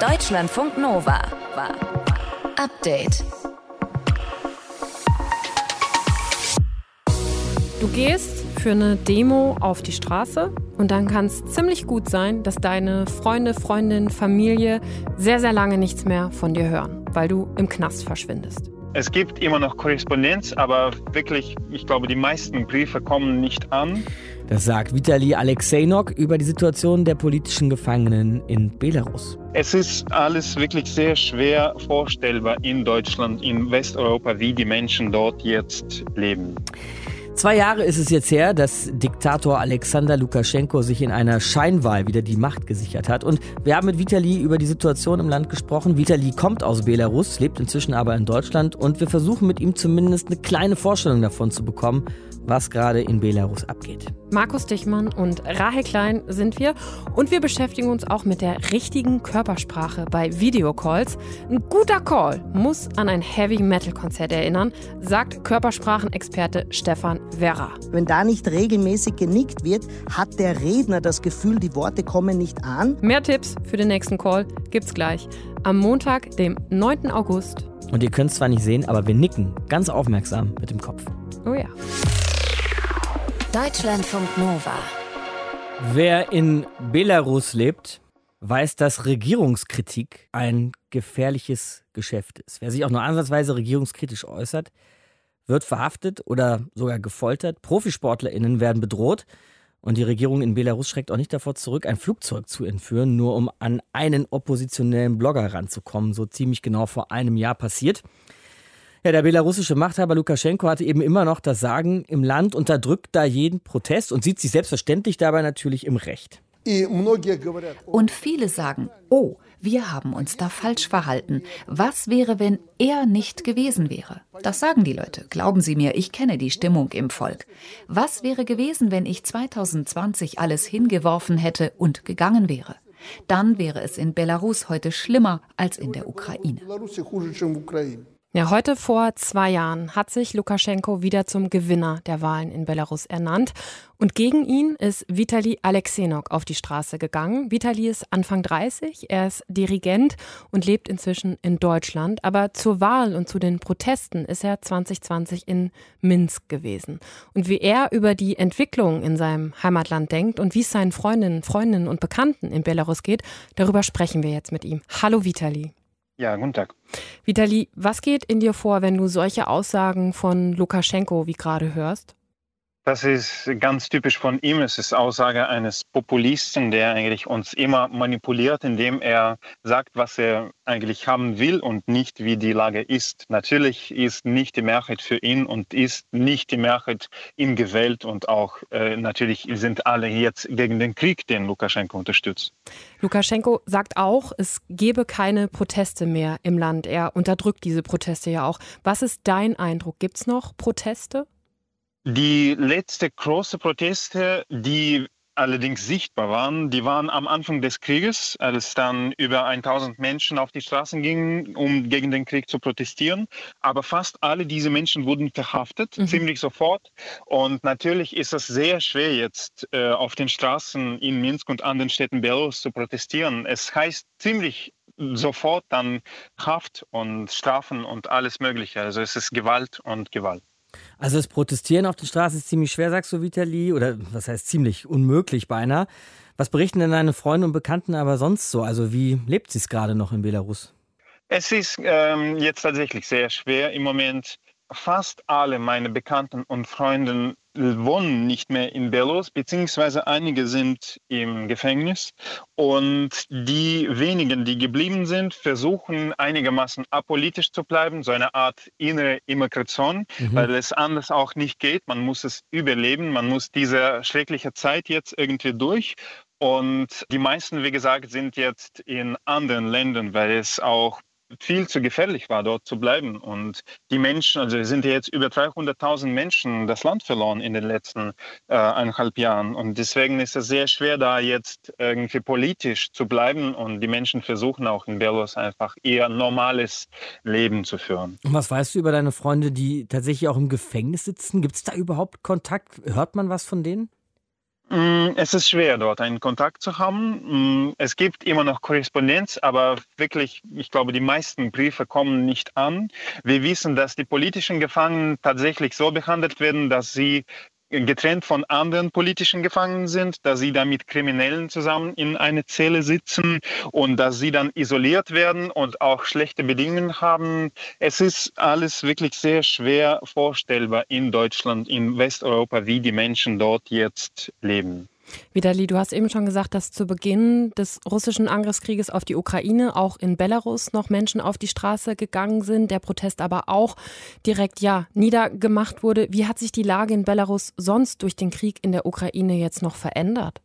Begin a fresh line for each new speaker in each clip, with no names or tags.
Deutschlandfunk Nova. Update.
Du gehst für eine Demo auf die Straße und dann kann es ziemlich gut sein, dass deine Freunde, Freundin, Familie sehr, sehr lange nichts mehr von dir hören, weil du im Knast verschwindest.
Es gibt immer noch Korrespondenz, aber wirklich, ich glaube, die meisten Briefe kommen nicht an.
Das sagt Vitali Alexejnok über die Situation der politischen Gefangenen in Belarus.
Es ist alles wirklich sehr schwer vorstellbar in Deutschland, in Westeuropa, wie die Menschen dort jetzt leben.
Zwei Jahre ist es jetzt her, dass Diktator Alexander Lukaschenko sich in einer Scheinwahl wieder die Macht gesichert hat. Und wir haben mit Vitali über die Situation im Land gesprochen. Vitali kommt aus Belarus, lebt inzwischen aber in Deutschland und wir versuchen mit ihm zumindest eine kleine Vorstellung davon zu bekommen, was gerade in Belarus abgeht.
Markus Dichmann und Rahel Klein sind wir und wir beschäftigen uns auch mit der richtigen Körpersprache bei Videocalls. Ein guter Call muss an ein Heavy Metal Konzert erinnern, sagt Körpersprachenexperte Stefan Werra.
Wenn da nicht regelmäßig genickt wird, hat der Redner das Gefühl, die Worte kommen nicht an.
Mehr Tipps für den nächsten Call gibt's gleich am Montag, dem 9. August.
Und ihr könnt es zwar nicht sehen, aber wir nicken ganz aufmerksam mit dem Kopf.
Oh ja.
Deutschlandfunk Nova.
Wer in Belarus lebt, weiß, dass Regierungskritik ein gefährliches Geschäft ist. Wer sich auch nur ansatzweise regierungskritisch äußert, wird verhaftet oder sogar gefoltert. ProfisportlerInnen werden bedroht. Und die Regierung in Belarus schreckt auch nicht davor zurück, ein Flugzeug zu entführen, nur um an einen oppositionellen Blogger ranzukommen. So ziemlich genau vor einem Jahr passiert. Ja, der belarussische Machthaber Lukaschenko hatte eben immer noch das Sagen im Land, unterdrückt da jeden Protest und sieht sich selbstverständlich dabei natürlich im Recht.
Und viele sagen, oh, wir haben uns da falsch verhalten. Was wäre, wenn er nicht gewesen wäre? Das sagen die Leute. Glauben Sie mir, ich kenne die Stimmung im Volk. Was wäre gewesen, wenn ich 2020 alles hingeworfen hätte und gegangen wäre? Dann wäre es in Belarus heute schlimmer als in der Ukraine.
Ja, heute vor zwei Jahren hat sich Lukaschenko wieder zum Gewinner der Wahlen in Belarus ernannt. Und gegen ihn ist Vitali Alexenok auf die Straße gegangen. Vitali ist Anfang 30, er ist Dirigent und lebt inzwischen in Deutschland. Aber zur Wahl und zu den Protesten ist er 2020 in Minsk gewesen. Und wie er über die Entwicklung in seinem Heimatland denkt und wie es seinen Freundinnen, Freundinnen und Bekannten in Belarus geht, darüber sprechen wir jetzt mit ihm. Hallo Vitali.
Ja, guten Tag.
Vitali, was geht in dir vor, wenn du solche Aussagen von Lukaschenko wie gerade hörst?
Das ist ganz typisch von ihm. Es ist Aussage eines Populisten, der eigentlich uns immer manipuliert, indem er sagt, was er eigentlich haben will und nicht, wie die Lage ist. Natürlich ist nicht die Mehrheit für ihn und ist nicht die Mehrheit ihm gewählt und auch äh, natürlich sind alle jetzt gegen den Krieg, den Lukaschenko unterstützt.
Lukaschenko sagt auch, es gebe keine Proteste mehr im Land. Er unterdrückt diese Proteste ja auch. Was ist dein Eindruck? Gibt es noch Proteste?
Die letzte große Proteste, die allerdings sichtbar waren, die waren am Anfang des Krieges, als dann über 1000 Menschen auf die Straßen gingen, um gegen den Krieg zu protestieren. Aber fast alle diese Menschen wurden verhaftet, mhm. ziemlich sofort. Und natürlich ist es sehr schwer jetzt äh, auf den Straßen in Minsk und anderen Städten Belarus zu protestieren. Es heißt ziemlich sofort dann Haft und Strafen und alles Mögliche. Also es ist Gewalt und Gewalt.
Also das Protestieren auf der Straße ist ziemlich schwer, sagst du, Vitali, oder was heißt ziemlich unmöglich beinahe. Was berichten denn deine Freunde und Bekannten aber sonst so? Also wie lebt sie es gerade noch in Belarus?
Es ist ähm, jetzt tatsächlich sehr schwer im Moment. Fast alle meine Bekannten und Freunde wohnen nicht mehr in Belarus, beziehungsweise einige sind im Gefängnis. Und die wenigen, die geblieben sind, versuchen einigermaßen apolitisch zu bleiben, so eine Art innere Immigration, mhm. weil es anders auch nicht geht. Man muss es überleben, man muss diese schreckliche Zeit jetzt irgendwie durch. Und die meisten, wie gesagt, sind jetzt in anderen Ländern, weil es auch viel zu gefährlich war, dort zu bleiben. Und die Menschen, also sind jetzt über 300.000 Menschen das Land verloren in den letzten äh, eineinhalb Jahren. Und deswegen ist es sehr schwer, da jetzt irgendwie politisch zu bleiben. Und die Menschen versuchen auch in Belarus einfach eher normales Leben zu führen.
Und was weißt du über deine Freunde, die tatsächlich auch im Gefängnis sitzen? Gibt es da überhaupt Kontakt? Hört man was von denen?
Mm, es ist schwer, dort einen Kontakt zu haben. Mm, es gibt immer noch Korrespondenz, aber wirklich, ich glaube, die meisten Briefe kommen nicht an. Wir wissen, dass die politischen Gefangenen tatsächlich so behandelt werden, dass sie getrennt von anderen politischen Gefangenen sind, dass sie da mit Kriminellen zusammen in eine Zelle sitzen und dass sie dann isoliert werden und auch schlechte Bedingungen haben. Es ist alles wirklich sehr schwer vorstellbar in Deutschland, in Westeuropa, wie die Menschen dort jetzt leben.
Vitali, du hast eben schon gesagt, dass zu Beginn des russischen Angriffskrieges auf die Ukraine auch in Belarus noch Menschen auf die Straße gegangen sind, der Protest aber auch direkt ja niedergemacht wurde. Wie hat sich die Lage in Belarus sonst durch den Krieg in der Ukraine jetzt noch verändert?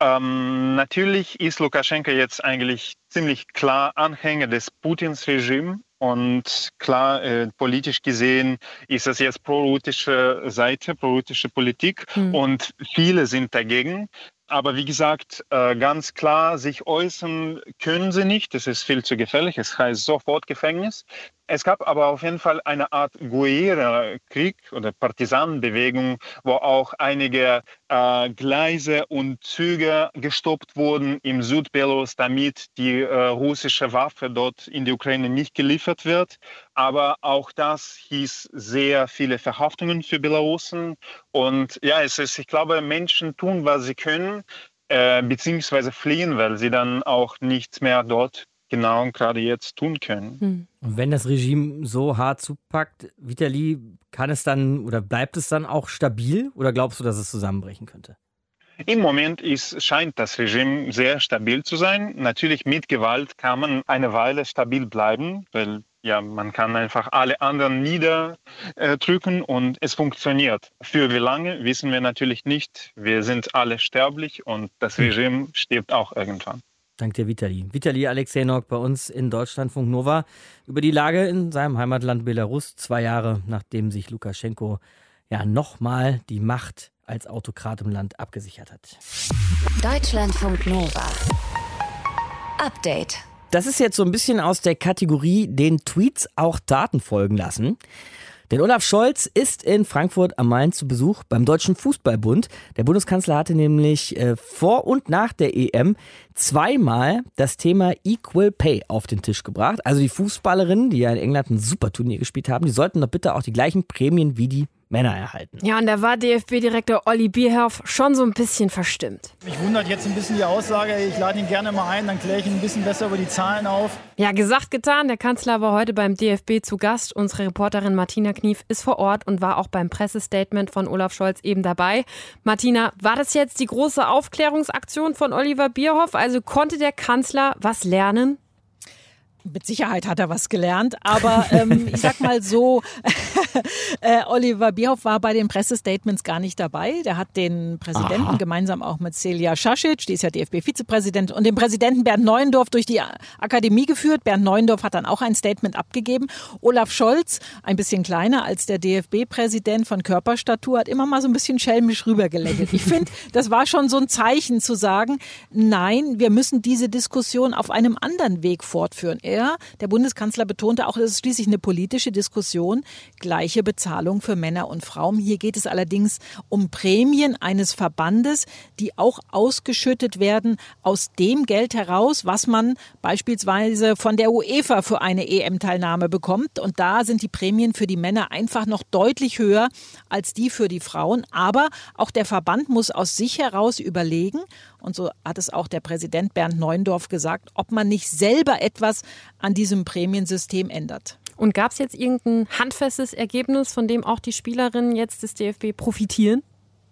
Ähm, natürlich ist Lukaschenko jetzt eigentlich ziemlich klar Anhänger des Putins Regimes und klar, äh, politisch gesehen ist das jetzt pro-russische Seite, pro-russische Politik mhm. und viele sind dagegen. Aber wie gesagt, äh, ganz klar, sich äußern können sie nicht. Das ist viel zu gefährlich. Es heißt sofort Gefängnis. Es gab aber auf jeden Fall eine Art Guerilla-Krieg oder Partisanenbewegung, wo auch einige äh, Gleise und Züge gestoppt wurden im Südbelarus, damit die äh, russische Waffe dort in die Ukraine nicht geliefert wird. Aber auch das hieß sehr viele Verhaftungen für Belarusen. Und ja, es ist, ich glaube, Menschen tun, was sie können, äh, beziehungsweise fliehen, weil sie dann auch nichts mehr dort genau gerade jetzt tun können. Hm.
Und wenn das Regime so hart zupackt, Vitali, kann es dann oder bleibt es dann auch stabil oder glaubst du, dass es zusammenbrechen könnte?
Im Moment ist, scheint das Regime sehr stabil zu sein. Natürlich mit Gewalt kann man eine Weile stabil bleiben, weil ja, man kann einfach alle anderen niederdrücken und es funktioniert. Für wie lange wissen wir natürlich nicht. Wir sind alle sterblich und das hm. Regime stirbt auch irgendwann.
Dank dir, Vitali. Vitali Alexejnok bei uns in Deutschlandfunk Nova über die Lage in seinem Heimatland Belarus, zwei Jahre nachdem sich Lukaschenko ja nochmal die Macht als Autokrat im Land abgesichert hat.
Deutschlandfunk Nova. Update.
Das ist jetzt so ein bisschen aus der Kategorie den Tweets auch Daten folgen lassen. Denn Olaf Scholz ist in Frankfurt am Main zu Besuch beim Deutschen Fußballbund. Der Bundeskanzler hatte nämlich äh, vor und nach der EM zweimal das Thema Equal Pay auf den Tisch gebracht. Also die Fußballerinnen, die ja in England ein super Turnier gespielt haben, die sollten doch bitte auch die gleichen Prämien wie die Männer erhalten.
Ja, und da war DFB-Direktor Olli Bierhoff schon so ein bisschen verstimmt.
Mich wundert jetzt ein bisschen die Aussage, ich lade ihn gerne mal ein, dann kläre ich ihn ein bisschen besser über die Zahlen auf.
Ja, gesagt, getan. Der Kanzler war heute beim DFB zu Gast. Unsere Reporterin Martina Knief ist vor Ort und war auch beim Pressestatement von Olaf Scholz eben dabei. Martina, war das jetzt die große Aufklärungsaktion von Oliver Bierhoff? Also konnte der Kanzler was lernen?
Mit Sicherheit hat er was gelernt, aber ähm, ich sag mal so, äh, Oliver Bierhoff war bei den Pressestatements gar nicht dabei. Der hat den Präsidenten Aha. gemeinsam auch mit Celia Schasic, die ist ja DFB-Vizepräsident, und den Präsidenten Bernd Neuendorf durch die Akademie geführt. Bernd Neuendorf hat dann auch ein Statement abgegeben. Olaf Scholz, ein bisschen kleiner als der DFB-Präsident von Körperstatur, hat immer mal so ein bisschen schelmisch rübergelächelt. Ich finde, das war schon so ein Zeichen zu sagen, nein, wir müssen diese Diskussion auf einem anderen Weg fortführen. Er er, der Bundeskanzler betonte auch, es ist schließlich eine politische Diskussion, gleiche Bezahlung für Männer und Frauen. Hier geht es allerdings um Prämien eines Verbandes, die auch ausgeschüttet werden aus dem Geld heraus, was man beispielsweise von der UEFA für eine EM-Teilnahme bekommt. Und da sind die Prämien für die Männer einfach noch deutlich höher als die für die Frauen. Aber auch der Verband muss aus sich heraus überlegen, und so hat es auch der Präsident Bernd Neuendorf gesagt, ob man nicht selber etwas an diesem Prämiensystem ändert.
Und gab es jetzt irgendein handfestes Ergebnis, von dem auch die Spielerinnen jetzt des DFB profitieren?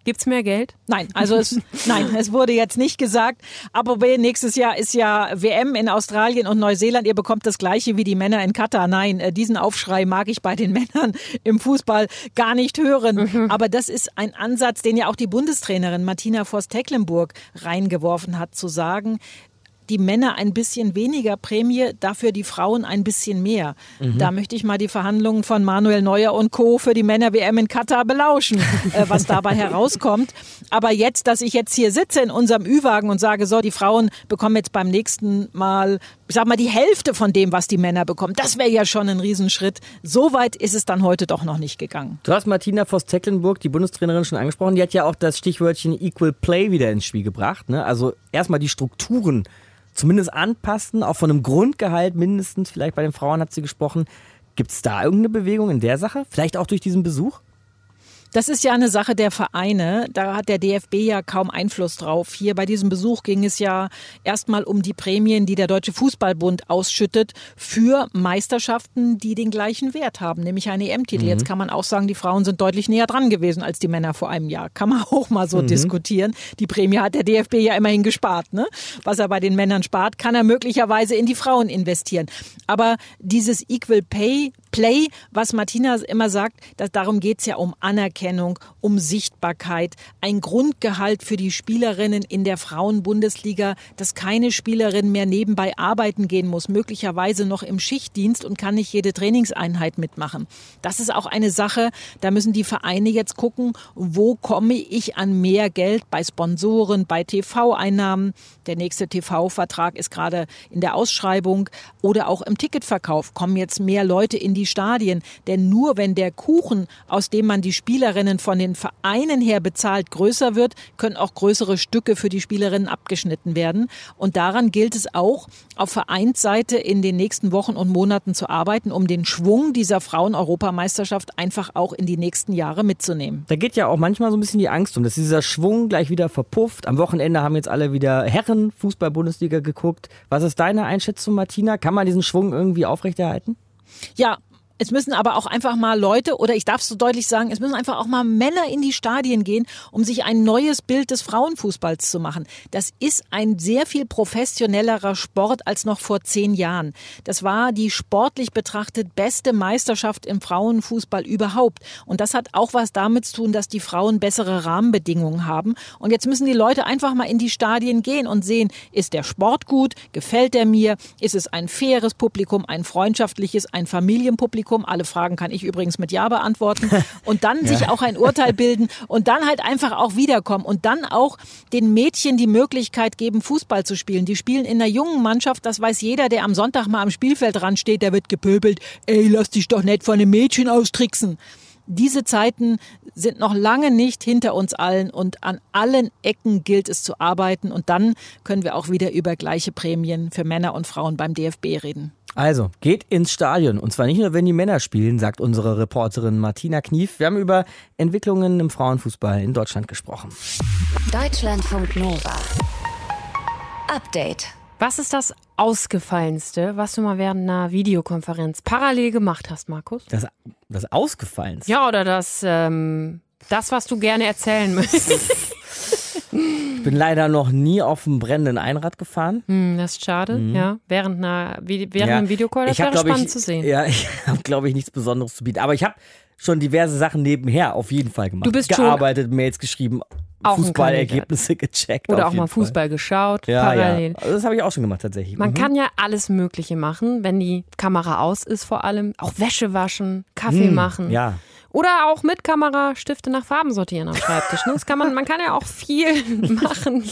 Gibt es mehr Geld?
Nein, also es, nein, es wurde jetzt nicht gesagt. Aber nächstes Jahr ist ja WM in Australien und Neuseeland. Ihr bekommt das Gleiche wie die Männer in Katar. Nein, äh, diesen Aufschrei mag ich bei den Männern im Fußball gar nicht hören. Mhm. Aber das ist ein Ansatz, den ja auch die Bundestrainerin Martina Voss-Tecklenburg reingeworfen hat, zu sagen, die Männer ein bisschen weniger Prämie, dafür die Frauen ein bisschen mehr. Mhm. Da möchte ich mal die Verhandlungen von Manuel Neuer und Co. für die Männer-WM in Katar belauschen, äh, was dabei herauskommt. Aber jetzt, dass ich jetzt hier sitze in unserem Ü-Wagen und sage, so, die Frauen bekommen jetzt beim nächsten Mal, ich sag mal, die Hälfte von dem, was die Männer bekommen, das wäre ja schon ein Riesenschritt. So weit ist es dann heute doch noch nicht gegangen.
Du hast Martina Voss-Tecklenburg, die Bundestrainerin, schon angesprochen. Die hat ja auch das Stichwörtchen Equal Play wieder ins Spiel gebracht. Ne? Also erstmal die Strukturen zumindest anpassen, auch von einem Grundgehalt mindestens. Vielleicht bei den Frauen hat sie gesprochen. Gibt es da irgendeine Bewegung in der Sache? Vielleicht auch durch diesen Besuch?
Das ist ja eine Sache der Vereine. Da hat der DFB ja kaum Einfluss drauf. Hier bei diesem Besuch ging es ja erstmal um die Prämien, die der Deutsche Fußballbund ausschüttet für Meisterschaften, die den gleichen Wert haben, nämlich einen EM-Titel. Mhm. Jetzt kann man auch sagen, die Frauen sind deutlich näher dran gewesen als die Männer vor einem Jahr. Kann man auch mal so mhm. diskutieren. Die Prämie hat der DFB ja immerhin gespart. Ne? Was er bei den Männern spart, kann er möglicherweise in die Frauen investieren. Aber dieses Equal Pay Play, was Martina immer sagt, dass darum geht es ja um Anerkennung, um Sichtbarkeit, ein Grundgehalt für die Spielerinnen in der Frauenbundesliga, dass keine Spielerin mehr nebenbei arbeiten gehen muss, möglicherweise noch im Schichtdienst und kann nicht jede Trainingseinheit mitmachen. Das ist auch eine Sache, da müssen die Vereine jetzt gucken, wo komme ich an mehr Geld bei Sponsoren, bei TV-Einnahmen. Der nächste TV-Vertrag ist gerade in der Ausschreibung oder auch im Ticketverkauf kommen jetzt mehr Leute in die Stadien. Denn nur wenn der Kuchen, aus dem man die Spielerinnen von den Vereinen her bezahlt, größer wird, können auch größere Stücke für die Spielerinnen abgeschnitten werden. Und daran gilt es auch, auf Vereinsseite in den nächsten Wochen und Monaten zu arbeiten, um den Schwung dieser Frauen-Europameisterschaft einfach auch in die nächsten Jahre mitzunehmen.
Da geht ja auch manchmal so ein bisschen die Angst um, dass dieser Schwung gleich wieder verpufft. Am Wochenende haben jetzt alle wieder Herren Fußball-Bundesliga geguckt. Was ist deine Einschätzung, Martina? Kann man diesen Schwung irgendwie aufrechterhalten?
Ja, es müssen aber auch einfach mal Leute, oder ich darf es so deutlich sagen, es müssen einfach auch mal Männer in die Stadien gehen, um sich ein neues Bild des Frauenfußballs zu machen. Das ist ein sehr viel professionellerer Sport als noch vor zehn Jahren. Das war die sportlich betrachtet beste Meisterschaft im Frauenfußball überhaupt. Und das hat auch was damit zu tun, dass die Frauen bessere Rahmenbedingungen haben. Und jetzt müssen die Leute einfach mal in die Stadien gehen und sehen, ist der Sport gut? Gefällt er mir? Ist es ein faires Publikum, ein freundschaftliches, ein Familienpublikum? Publikum. Alle Fragen kann ich übrigens mit Ja beantworten. Und dann ja. sich auch ein Urteil bilden und dann halt einfach auch wiederkommen und dann auch den Mädchen die Möglichkeit geben, Fußball zu spielen. Die spielen in einer jungen Mannschaft, das weiß jeder, der am Sonntag mal am Spielfeld dran steht, der wird gepöbelt. Ey, lass dich doch nicht von einem Mädchen austricksen diese Zeiten sind noch lange nicht hinter uns allen und an allen Ecken gilt es zu arbeiten und dann können wir auch wieder über gleiche Prämien für Männer und Frauen beim DFB reden.
Also, geht ins Stadion. Und zwar nicht nur, wenn die Männer spielen, sagt unsere Reporterin Martina Knief. Wir haben über Entwicklungen im Frauenfußball in Deutschland gesprochen.
Deutschlandfunk Nova. Update.
Was ist das Ausgefallenste, was du mal während einer Videokonferenz parallel gemacht hast, Markus?
Das, das Ausgefallenste?
Ja, oder das, ähm, das, was du gerne erzählen möchtest.
Ich bin leider noch nie auf einem brennenden Einrad gefahren.
Hm, das ist schade, mhm. ja. Während, einer, während ja. einem Videocall, das ich wäre spannend
ich,
zu sehen.
Ja, ich habe, glaube ich, nichts Besonderes zu bieten. Aber ich habe schon diverse Sachen nebenher auf jeden Fall gemacht.
Du bist
Gearbeitet, Mails geschrieben, Fußballergebnisse gecheckt.
Oder auch mal Fußball Fall. geschaut,
ja, parallel. Ja. Also das habe ich auch schon gemacht tatsächlich.
Man mhm. kann ja alles Mögliche machen, wenn die Kamera aus ist vor allem. Auch Wäsche waschen, Kaffee mhm. machen.
Ja.
Oder auch mit Kamera Stifte nach Farben sortieren am Schreibtisch. Ne? Das kann man, man kann ja auch viel machen,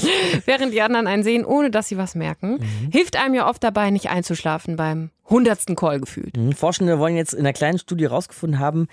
während die anderen einen sehen, ohne dass sie was merken. Mhm. Hilft einem ja oft dabei, nicht einzuschlafen beim hundertsten Call gefühlt.
Mhm. Forschende wollen jetzt in einer kleinen Studie herausgefunden haben,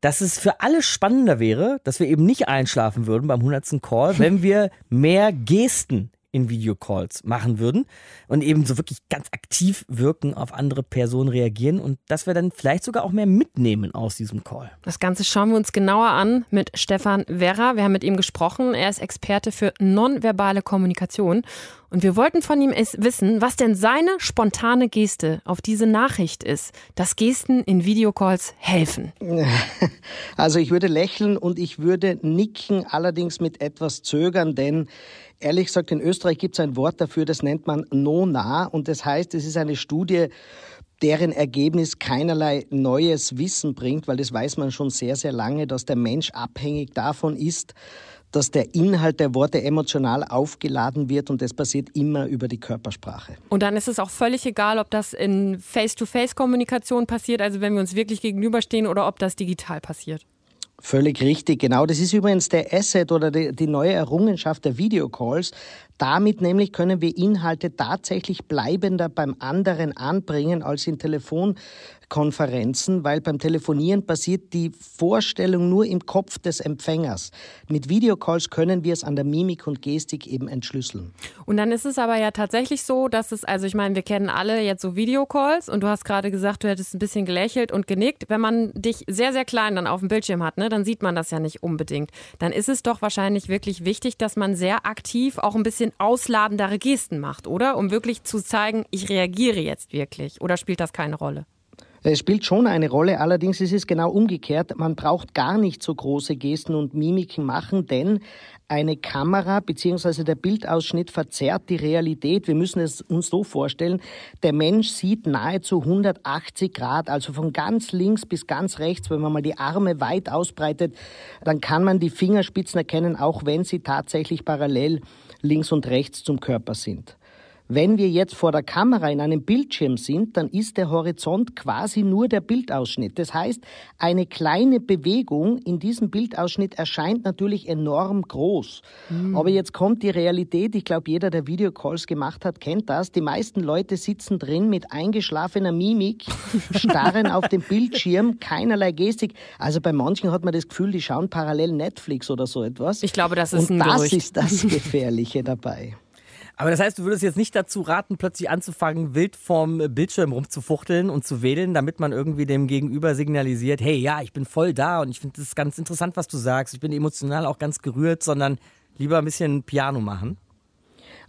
dass es für alle spannender wäre, dass wir eben nicht einschlafen würden beim 100. Call, wenn wir mehr Gesten in Videocalls machen würden und eben so wirklich ganz aktiv wirken, auf andere Personen reagieren und dass wir dann vielleicht sogar auch mehr mitnehmen aus diesem Call.
Das Ganze schauen wir uns genauer an mit Stefan Werra. Wir haben mit ihm gesprochen. Er ist Experte für nonverbale Kommunikation und wir wollten von ihm wissen, was denn seine spontane Geste auf diese Nachricht ist, dass Gesten in Videocalls helfen.
Also ich würde lächeln und ich würde nicken, allerdings mit etwas Zögern, denn ehrlich gesagt, in Österreich gibt es ein Wort dafür, das nennt man no-nah und das heißt, es ist eine Studie, deren Ergebnis keinerlei neues Wissen bringt, weil das weiß man schon sehr, sehr lange, dass der Mensch abhängig davon ist, dass der Inhalt der Worte emotional aufgeladen wird und das passiert immer über die Körpersprache.
Und dann ist es auch völlig egal, ob das in Face-to-Face-Kommunikation passiert, also wenn wir uns wirklich gegenüberstehen, oder ob das digital passiert.
Völlig richtig, genau. Das ist übrigens der Asset oder die, die, neue Errungenschaft der Videocalls. Damit nämlich können wir Inhalte tatsächlich bleibender beim anderen anbringen als in Telefon, Konferenzen, weil beim Telefonieren passiert die Vorstellung nur im Kopf des Empfängers. Mit Videocalls können wir es an der Mimik und Gestik eben entschlüsseln.
Und dann ist es aber ja tatsächlich so, dass es, also ich meine, wir kennen alle jetzt so Videocalls und du hast gerade gesagt, du hättest ein bisschen gelächelt und genickt. Wenn man dich sehr, sehr klein dann auf dem Bildschirm hat, ne, dann sieht man das ja nicht unbedingt. Dann ist es doch wahrscheinlich wirklich wichtig, dass man sehr aktiv auch ein bisschen ausladendere Gesten macht, oder? Um wirklich zu zeigen, ich reagiere jetzt wirklich. Oder spielt das keine Rolle?
Es spielt schon eine Rolle, allerdings ist es genau umgekehrt. Man braucht gar nicht so große Gesten und Mimiken machen, denn eine Kamera bzw. der Bildausschnitt verzerrt die Realität. Wir müssen es uns so vorstellen, der Mensch sieht nahezu 180 Grad, also von ganz links bis ganz rechts. Wenn man mal die Arme weit ausbreitet, dann kann man die Fingerspitzen erkennen, auch wenn sie tatsächlich parallel links und rechts zum Körper sind. Wenn wir jetzt vor der Kamera in einem Bildschirm sind, dann ist der Horizont quasi nur der Bildausschnitt. Das heißt, eine kleine Bewegung in diesem Bildausschnitt erscheint natürlich enorm groß. Mhm. Aber jetzt kommt die Realität. Ich glaube, jeder, der Videocalls gemacht hat, kennt das. Die meisten Leute sitzen drin mit eingeschlafener Mimik, starren auf den Bildschirm, keinerlei Gestik. Also bei manchen hat man das Gefühl, die schauen parallel Netflix oder so etwas.
Ich glaube, das ist
Und
ein
das
Gerücht.
ist das Gefährliche dabei.
Aber das heißt, du würdest jetzt nicht dazu raten, plötzlich anzufangen, wild vorm Bildschirm rumzufuchteln und zu wedeln, damit man irgendwie dem Gegenüber signalisiert, hey, ja, ich bin voll da und ich finde das ganz interessant, was du sagst. Ich bin emotional auch ganz gerührt, sondern lieber ein bisschen Piano machen.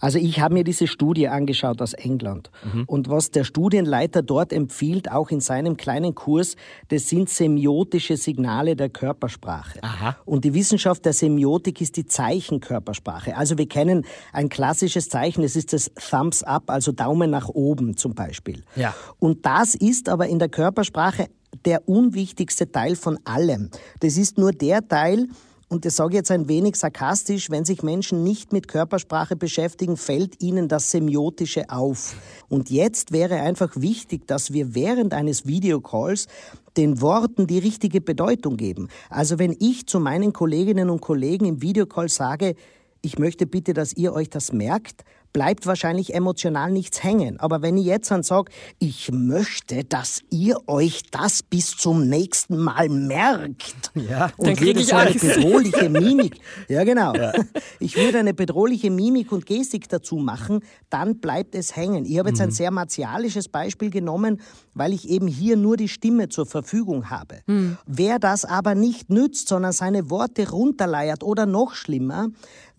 Also ich habe mir diese Studie angeschaut aus England. Mhm. Und was der Studienleiter dort empfiehlt, auch in seinem kleinen Kurs, das sind semiotische Signale der Körpersprache.
Aha.
Und die Wissenschaft der Semiotik ist die Zeichenkörpersprache. Also wir kennen ein klassisches Zeichen, das ist das Thumbs up, also Daumen nach oben zum Beispiel.
Ja.
Und das ist aber in der Körpersprache der unwichtigste Teil von allem. Das ist nur der Teil, und das sage ich jetzt ein wenig sarkastisch, wenn sich Menschen nicht mit Körpersprache beschäftigen, fällt ihnen das Semiotische auf. Und jetzt wäre einfach wichtig, dass wir während eines Videocalls den Worten die richtige Bedeutung geben. Also wenn ich zu meinen Kolleginnen und Kollegen im Videocall sage, ich möchte bitte, dass ihr euch das merkt, bleibt wahrscheinlich emotional nichts hängen. Aber wenn ich jetzt dann sage, ich möchte, dass ihr euch das bis zum nächsten Mal merkt
ja,
und würde so eine bedrohliche Mimik, ja genau, ja. ich würde eine bedrohliche Mimik und Gestik dazu machen, dann bleibt es hängen. Ich habe jetzt mhm. ein sehr martialisches Beispiel genommen, weil ich eben hier nur die Stimme zur Verfügung habe. Mhm. Wer das aber nicht nützt, sondern seine Worte runterleiert oder noch schlimmer,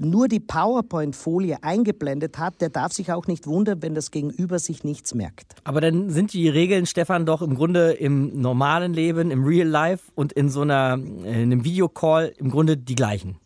nur die PowerPoint-Folie eingeblendet hat, der darf sich auch nicht wundern, wenn das Gegenüber sich nichts merkt.
Aber dann sind die Regeln, Stefan, doch im Grunde im normalen Leben, im Real Life und in so einer, in einem Videocall im Grunde die gleichen.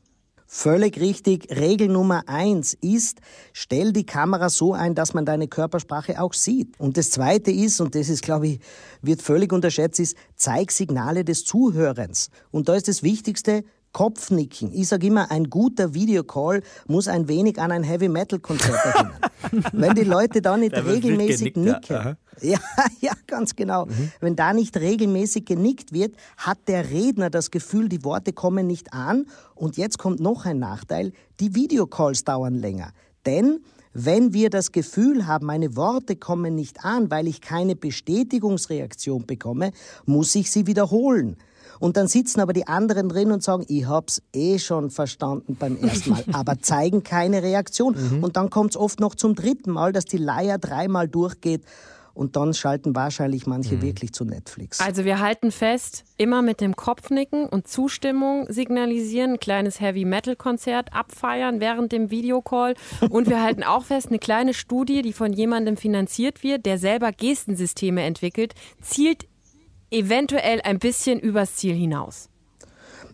Völlig richtig. Regel Nummer eins ist, stell die Kamera so ein, dass man deine Körpersprache auch sieht. Und das zweite ist, und das ist, glaube ich, wird völlig unterschätzt, ist, zeig Signale des Zuhörens. Und da ist das Wichtigste, Kopfnicken. Ich sage immer, ein guter Videocall muss ein wenig an ein Heavy-Metal-Konzert erinnern. Wenn die Leute da nicht regelmäßig genickt, nicken, ja, ja, ganz genau. Mhm. Wenn da nicht regelmäßig genickt wird, hat der Redner das Gefühl, die Worte kommen nicht an. Und jetzt kommt noch ein Nachteil, die Videocalls dauern länger. Denn wenn wir das Gefühl haben, meine Worte kommen nicht an, weil ich keine Bestätigungsreaktion bekomme, muss ich sie wiederholen. Und dann sitzen aber die anderen drin und sagen, ich hab's eh schon verstanden beim ersten Mal, aber zeigen keine Reaktion. Mhm. Und dann kommt's oft noch zum dritten Mal, dass die Leier dreimal durchgeht. Und dann schalten wahrscheinlich manche mhm. wirklich zu Netflix.
Also wir halten fest, immer mit dem Kopfnicken und Zustimmung signalisieren, ein kleines Heavy-Metal-Konzert abfeiern während dem Videocall. Und wir halten auch fest, eine kleine Studie, die von jemandem finanziert wird, der selber Gestensysteme entwickelt, zielt eventuell ein bisschen übers Ziel hinaus.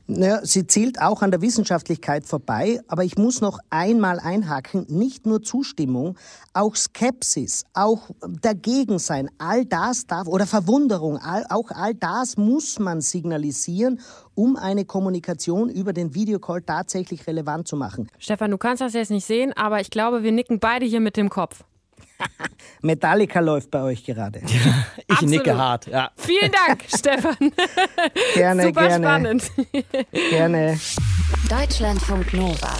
Naja, sie zielt auch an der Wissenschaftlichkeit vorbei, aber ich muss noch einmal einhaken, nicht nur Zustimmung, auch Skepsis, auch dagegen sein, all das darf, oder Verwunderung, all, auch all das muss man signalisieren, um eine Kommunikation über den Videocall tatsächlich relevant zu machen.
Stefan, du kannst das jetzt nicht sehen, aber ich glaube, wir nicken beide hier mit dem Kopf.
Metallica läuft bei euch gerade.
Ja, ich Absolut. nicke hart. Ja.
Vielen Dank, Stefan.
Gerne,
Super
gerne.
spannend.
Gerne.
Deutschlandfunk Nova.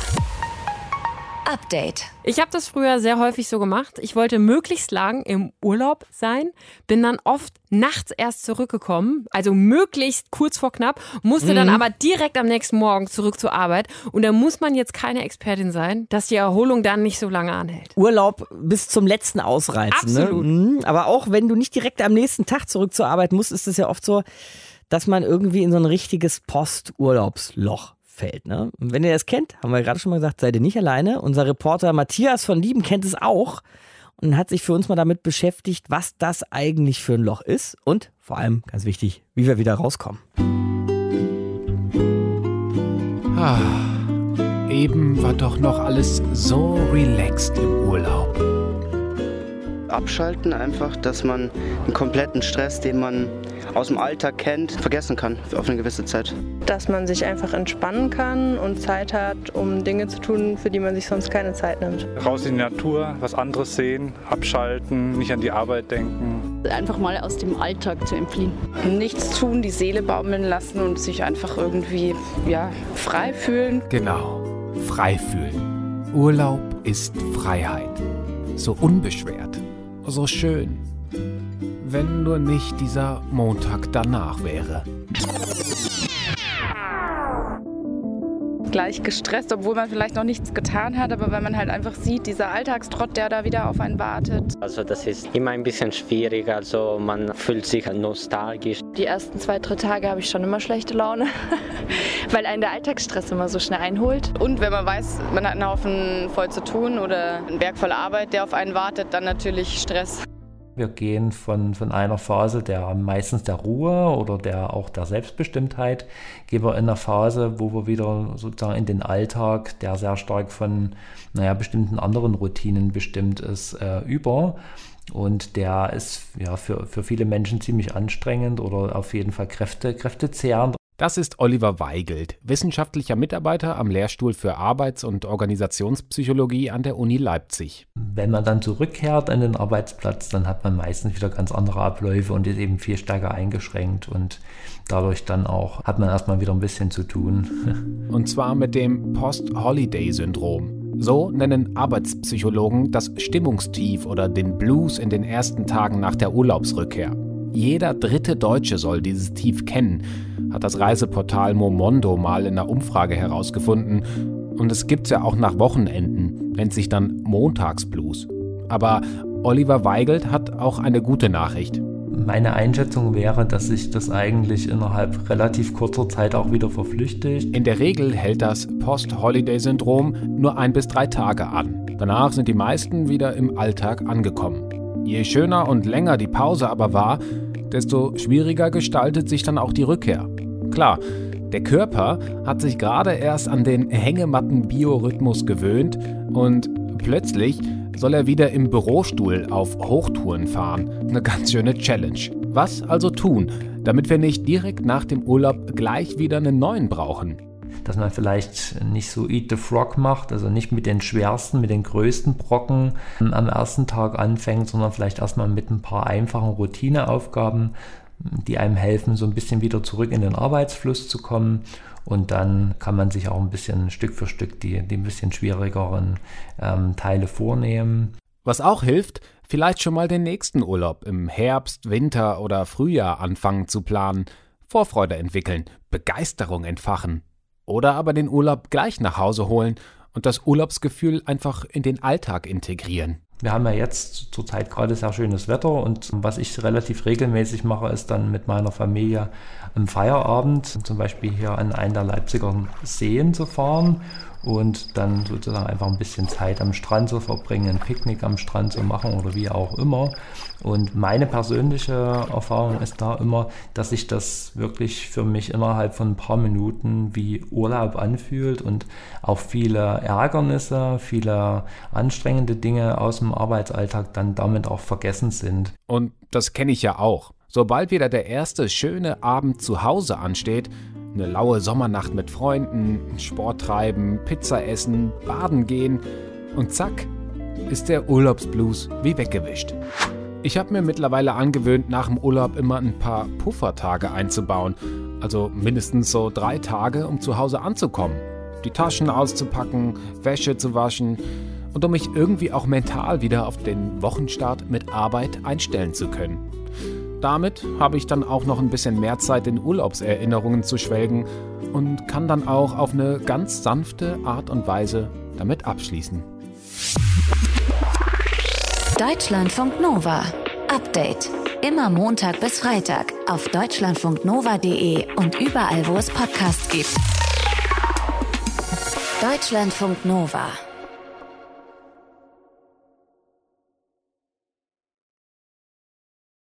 Update.
Ich habe das früher sehr häufig so gemacht. Ich wollte möglichst lang im Urlaub sein, bin dann oft nachts erst zurückgekommen, also möglichst kurz vor knapp, musste mhm. dann aber direkt am nächsten Morgen zurück zur Arbeit. Und da muss man jetzt keine Expertin sein, dass die Erholung dann nicht so lange anhält.
Urlaub bis zum letzten ausreizen.
Ne? Absolut.
Ne? Aber auch wenn du nicht direkt am nächsten Tag zurück zur Arbeit musst, ist es ja oft so, dass man irgendwie in so ein richtiges Posturlaubsloch fällt. Ne? Und wenn ihr das kennt, haben wir gerade schon mal gesagt, seid ihr nicht alleine. Unser Reporter Matthias von Lieben kennt es auch und hat sich für uns mal damit beschäftigt, was das eigentlich für ein Loch ist und vor allem, ganz wichtig, wie wir wieder rauskommen.
Ah, eben war doch noch alles so relaxed im Urlaub.
Abschalten einfach, dass man den kompletten Stress, den man aus dem Alltag kennt, vergessen kann auf eine gewisse Zeit.
Dass man sich einfach entspannen kann und Zeit hat, um Dinge zu tun, für die man sich sonst keine Zeit nimmt.
Raus in die Natur, was anderes sehen, abschalten, nicht an die Arbeit denken.
Einfach mal aus dem Alltag zu entfliehen.
Nichts tun, die Seele baumeln lassen und sich einfach irgendwie ja, frei fühlen.
Genau, frei fühlen. Urlaub ist Freiheit. So unbeschwert, so schön wenn nur nicht dieser Montag danach wäre.
Gleich gestresst, obwohl man vielleicht noch nichts getan hat, aber wenn man halt einfach sieht, dieser Alltagstrott, der da wieder auf einen wartet.
Also das ist immer ein bisschen schwierig, also man fühlt sich nostalgisch.
Die ersten zwei, drei Tage habe ich schon immer schlechte Laune, weil einen der Alltagsstress immer so schnell einholt. Und wenn man weiß, man hat einen Haufen voll zu tun oder einen Berg voll Arbeit, der auf einen wartet, dann natürlich Stress.
Wir gehen von, von einer Phase der meistens der Ruhe oder der auch der Selbstbestimmtheit, gehen wir in eine Phase, wo wir wieder sozusagen in den Alltag, der sehr stark von naja, bestimmten anderen Routinen bestimmt ist, äh, über. Und der ist ja für, für viele Menschen ziemlich anstrengend oder auf jeden Fall kräfte, kräftezehrend.
Das ist Oliver Weigelt, wissenschaftlicher Mitarbeiter am Lehrstuhl für Arbeits- und Organisationspsychologie an der Uni Leipzig.
Wenn man dann zurückkehrt an den Arbeitsplatz, dann hat man meistens wieder ganz andere Abläufe und ist eben viel stärker eingeschränkt und dadurch dann auch hat man erstmal wieder ein bisschen zu tun.
Und zwar mit dem Post-Holiday-Syndrom. So nennen Arbeitspsychologen das Stimmungstief oder den Blues in den ersten Tagen nach der Urlaubsrückkehr. Jeder dritte Deutsche soll dieses Tief kennen, hat das Reiseportal Momondo mal in einer Umfrage herausgefunden. Und es gibt's ja auch nach Wochenenden, nennt sich dann Montagsblues. Aber Oliver Weigelt hat auch eine gute Nachricht.
Meine Einschätzung wäre, dass sich das eigentlich innerhalb relativ kurzer Zeit auch wieder verflüchtigt.
In der Regel hält das Post-Holiday-Syndrom nur ein bis drei Tage an. Danach sind die meisten wieder im Alltag angekommen. Je schöner und länger die Pause aber war, desto schwieriger gestaltet sich dann auch die Rückkehr. Klar, der Körper hat sich gerade erst an den Hängematten-Biorhythmus gewöhnt und plötzlich soll er wieder im Bürostuhl auf Hochtouren fahren. Eine ganz schöne Challenge. Was also tun, damit wir nicht direkt nach dem Urlaub gleich wieder einen neuen brauchen?
dass man vielleicht nicht so Eat the Frog macht, also nicht mit den schwersten, mit den größten Brocken am ersten Tag anfängt, sondern vielleicht erstmal mit ein paar einfachen Routineaufgaben, die einem helfen, so ein bisschen wieder zurück in den Arbeitsfluss zu kommen. Und dann kann man sich auch ein bisschen Stück für Stück die, die ein bisschen schwierigeren ähm, Teile vornehmen.
Was auch hilft, vielleicht schon mal den nächsten Urlaub im Herbst, Winter oder Frühjahr anfangen zu planen, Vorfreude entwickeln, Begeisterung entfachen. Oder aber den Urlaub gleich nach Hause holen und das Urlaubsgefühl einfach in den Alltag integrieren.
Wir haben ja jetzt zurzeit gerade sehr schönes Wetter und was ich relativ regelmäßig mache, ist dann mit meiner Familie am Feierabend zum Beispiel hier an einen der Leipziger Seen zu fahren und dann sozusagen einfach ein bisschen Zeit am Strand zu verbringen, ein Picknick am Strand zu machen oder wie auch immer. Und meine persönliche Erfahrung ist da immer, dass sich das wirklich für mich innerhalb von ein paar Minuten wie Urlaub anfühlt und auch viele Ärgernisse, viele anstrengende Dinge aus dem Arbeitsalltag dann damit auch vergessen sind.
Und das kenne ich ja auch. Sobald wieder der erste schöne Abend zu Hause ansteht, eine laue Sommernacht mit Freunden, Sport treiben, Pizza essen, baden gehen und zack, ist der Urlaubsblues wie weggewischt. Ich habe mir mittlerweile angewöhnt, nach dem Urlaub immer ein paar Puffertage einzubauen. Also mindestens so drei Tage, um zu Hause anzukommen. Die Taschen auszupacken, Wäsche zu waschen und um mich irgendwie auch mental wieder auf den Wochenstart mit Arbeit einstellen zu können. Damit habe ich dann auch noch ein bisschen mehr Zeit in Urlaubserinnerungen zu schwelgen und kann dann auch auf eine ganz sanfte Art und Weise damit abschließen.
Deutschlandfunk Nova. Update. Immer Montag bis Freitag auf deutschlandfunknova.de und überall, wo es Podcasts gibt. Deutschlandfunk Nova.